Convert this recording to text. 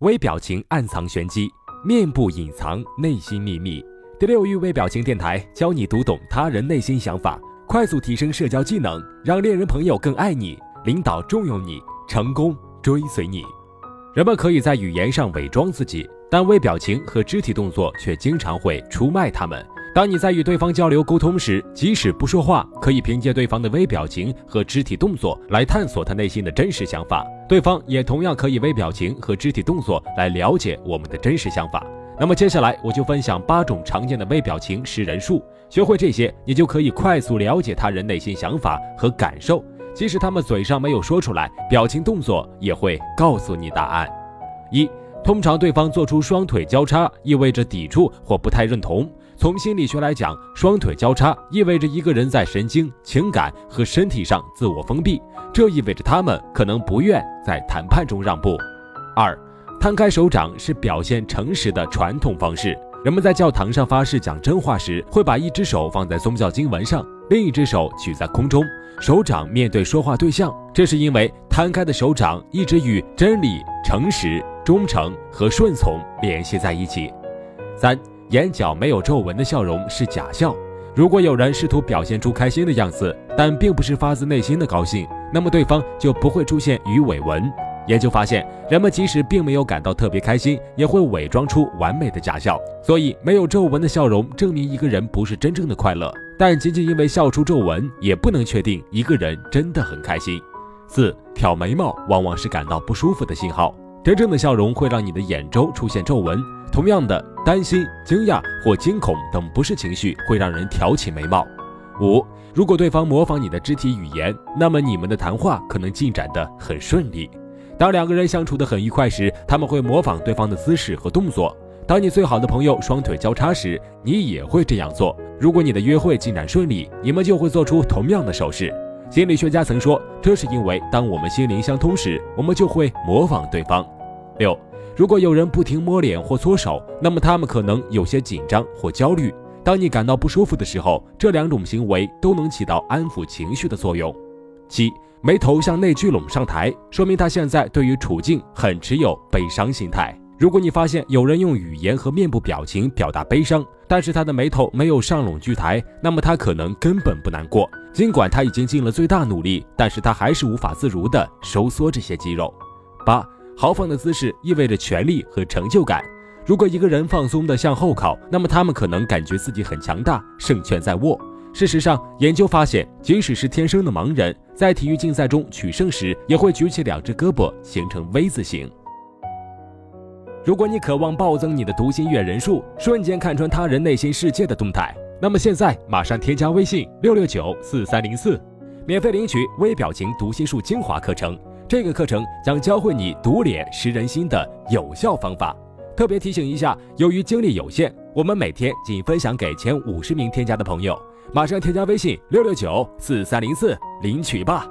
微表情暗藏玄机，面部隐藏内心秘密。第六域微表情电台教你读懂他人内心想法，快速提升社交技能，让恋人朋友更爱你，领导重用你，成功追随你。人们可以在语言上伪装自己，但微表情和肢体动作却经常会出卖他们。当你在与对方交流沟通时，即使不说话，可以凭借对方的微表情和肢体动作来探索他内心的真实想法。对方也同样可以微表情和肢体动作来了解我们的真实想法。那么接下来我就分享八种常见的微表情识人术，学会这些，你就可以快速了解他人内心想法和感受，即使他们嘴上没有说出来，表情动作也会告诉你答案。一，通常对方做出双腿交叉，意味着抵触或不太认同。从心理学来讲，双腿交叉意味着一个人在神经、情感和身体上自我封闭，这意味着他们可能不愿在谈判中让步。二，摊开手掌是表现诚实的传统方式。人们在教堂上发誓讲真话时，会把一只手放在宗教经文上，另一只手举在空中，手掌面对说话对象。这是因为摊开的手掌一直与真理、诚实、忠诚和顺从联系在一起。三。眼角没有皱纹的笑容是假笑。如果有人试图表现出开心的样子，但并不是发自内心的高兴，那么对方就不会出现鱼尾纹。研究发现，人们即使并没有感到特别开心，也会伪装出完美的假笑。所以，没有皱纹的笑容证明一个人不是真正的快乐。但仅仅因为笑出皱纹，也不能确定一个人真的很开心。四，挑眉毛往往是感到不舒服的信号。真正的笑容会让你的眼周出现皱纹。同样的，担心、惊讶或惊恐等不是情绪会让人挑起眉毛。五，如果对方模仿你的肢体语言，那么你们的谈话可能进展得很顺利。当两个人相处得很愉快时，他们会模仿对方的姿势和动作。当你最好的朋友双腿交叉时，你也会这样做。如果你的约会进展顺利，你们就会做出同样的手势。心理学家曾说，这是因为当我们心灵相通时，我们就会模仿对方。六。如果有人不停摸脸或搓手，那么他们可能有些紧张或焦虑。当你感到不舒服的时候，这两种行为都能起到安抚情绪的作用。七，眉头向内聚拢上抬，说明他现在对于处境很持有悲伤心态。如果你发现有人用语言和面部表情表达悲伤，但是他的眉头没有上拢聚抬，那么他可能根本不难过。尽管他已经尽了最大努力，但是他还是无法自如地收缩这些肌肉。八。豪放的姿势意味着权力和成就感。如果一个人放松地向后靠，那么他们可能感觉自己很强大，胜券在握。事实上，研究发现，即使是天生的盲人，在体育竞赛中取胜时，也会举起两只胳膊，形成 V 字形。如果你渴望暴增你的读心阅人数，瞬间看穿他人内心世界的动态，那么现在马上添加微信六六九四三零四，免费领取微表情读心术精华课程。这个课程将教会你读脸识人心的有效方法。特别提醒一下，由于精力有限，我们每天仅分享给前五十名添加的朋友。马上添加微信六六九四三零四领取吧。